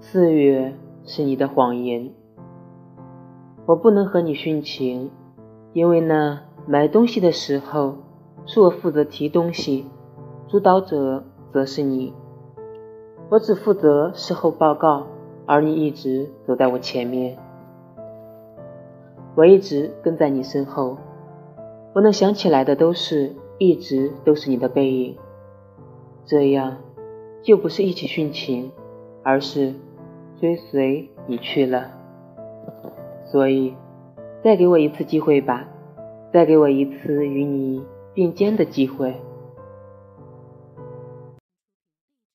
四月是你的谎言。我不能和你殉情，因为呢，买东西的时候是我负责提东西，主导者则是你。我只负责事后报告，而你一直走在我前面，我一直跟在你身后。我能想起来的都是一直都是你的背影，这样就不是一起殉情，而是追随你去了。所以，再给我一次机会吧，再给我一次与你并肩的机会。